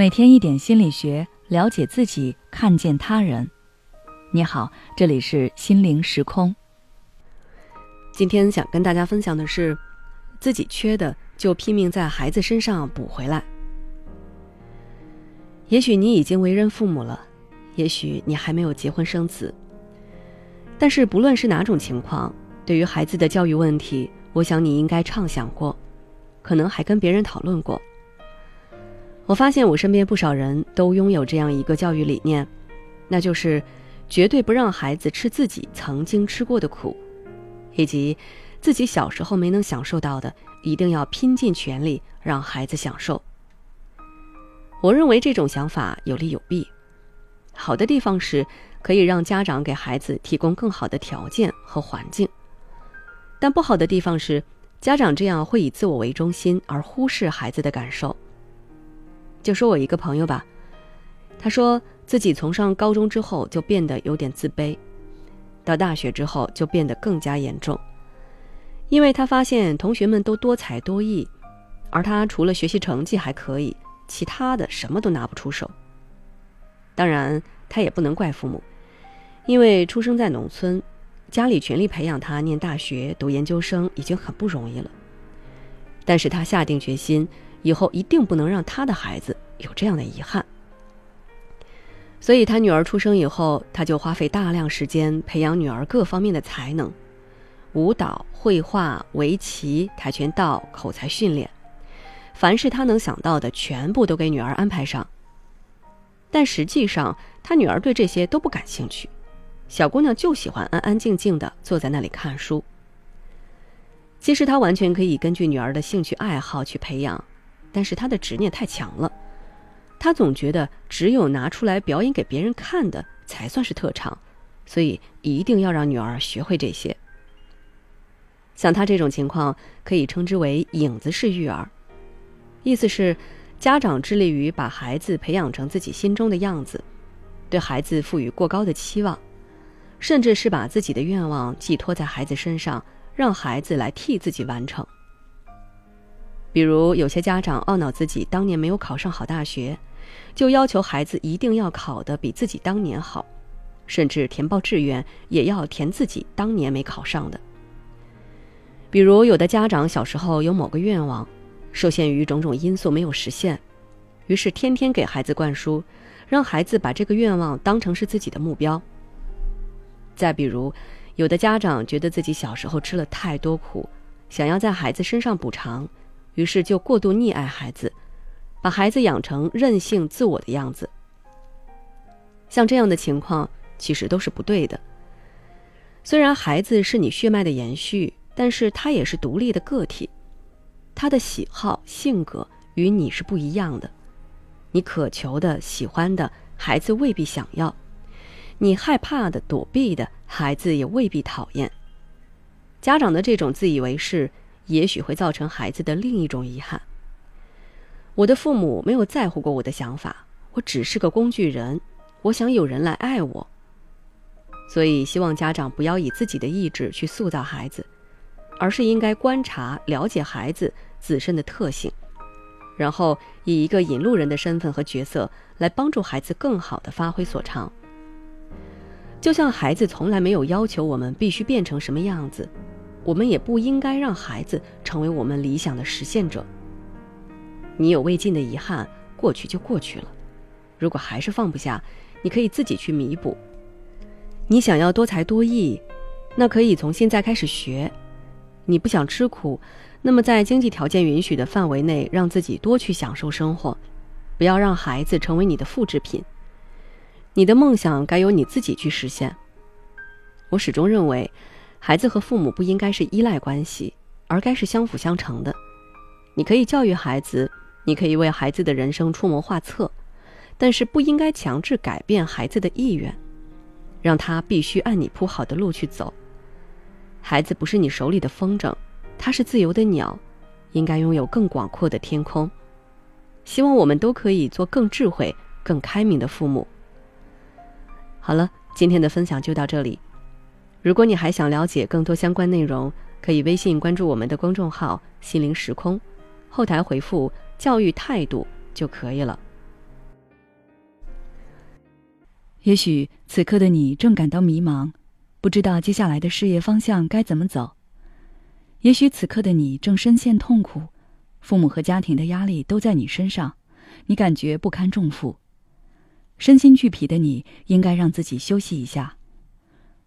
每天一点心理学，了解自己，看见他人。你好，这里是心灵时空。今天想跟大家分享的是，自己缺的就拼命在孩子身上补回来。也许你已经为人父母了，也许你还没有结婚生子，但是不论是哪种情况，对于孩子的教育问题，我想你应该畅想过，可能还跟别人讨论过。我发现我身边不少人都拥有这样一个教育理念，那就是绝对不让孩子吃自己曾经吃过的苦，以及自己小时候没能享受到的，一定要拼尽全力让孩子享受。我认为这种想法有利有弊，好的地方是可以让家长给孩子提供更好的条件和环境，但不好的地方是家长这样会以自我为中心而忽视孩子的感受。就说我一个朋友吧，他说自己从上高中之后就变得有点自卑，到大学之后就变得更加严重，因为他发现同学们都多才多艺，而他除了学习成绩还可以，其他的什么都拿不出手。当然，他也不能怪父母，因为出生在农村，家里全力培养他念大学、读研究生已经很不容易了，但是他下定决心。以后一定不能让他的孩子有这样的遗憾。所以，他女儿出生以后，他就花费大量时间培养女儿各方面的才能：舞蹈、绘画、围棋、跆拳道、口才训练，凡是他能想到的，全部都给女儿安排上。但实际上，他女儿对这些都不感兴趣，小姑娘就喜欢安安静静的坐在那里看书。其实，他完全可以根据女儿的兴趣爱好去培养。但是他的执念太强了，他总觉得只有拿出来表演给别人看的才算是特长，所以一定要让女儿学会这些。像他这种情况，可以称之为影子式育儿，意思是家长致力于把孩子培养成自己心中的样子，对孩子赋予过高的期望，甚至是把自己的愿望寄托在孩子身上，让孩子来替自己完成。比如，有些家长懊恼自己当年没有考上好大学，就要求孩子一定要考得比自己当年好，甚至填报志愿也要填自己当年没考上的。比如，有的家长小时候有某个愿望，受限于种种因素没有实现，于是天天给孩子灌输，让孩子把这个愿望当成是自己的目标。再比如，有的家长觉得自己小时候吃了太多苦，想要在孩子身上补偿。于是就过度溺爱孩子，把孩子养成任性自我的样子。像这样的情况其实都是不对的。虽然孩子是你血脉的延续，但是他也是独立的个体，他的喜好、性格与你是不一样的。你渴求的、喜欢的，孩子未必想要；你害怕的、躲避的，孩子也未必讨厌。家长的这种自以为是。也许会造成孩子的另一种遗憾。我的父母没有在乎过我的想法，我只是个工具人，我想有人来爱我。所以，希望家长不要以自己的意志去塑造孩子，而是应该观察、了解孩子自身的特性，然后以一个引路人的身份和角色来帮助孩子更好的发挥所长。就像孩子从来没有要求我们必须变成什么样子。我们也不应该让孩子成为我们理想的实现者。你有未尽的遗憾，过去就过去了。如果还是放不下，你可以自己去弥补。你想要多才多艺，那可以从现在开始学。你不想吃苦，那么在经济条件允许的范围内，让自己多去享受生活，不要让孩子成为你的复制品。你的梦想该由你自己去实现。我始终认为。孩子和父母不应该是依赖关系，而该是相辅相成的。你可以教育孩子，你可以为孩子的人生出谋划策，但是不应该强制改变孩子的意愿，让他必须按你铺好的路去走。孩子不是你手里的风筝，他是自由的鸟，应该拥有更广阔的天空。希望我们都可以做更智慧、更开明的父母。好了，今天的分享就到这里。如果你还想了解更多相关内容，可以微信关注我们的公众号“心灵时空”，后台回复“教育态度”就可以了。也许此刻的你正感到迷茫，不知道接下来的事业方向该怎么走；也许此刻的你正深陷痛苦，父母和家庭的压力都在你身上，你感觉不堪重负，身心俱疲的你应该让自己休息一下。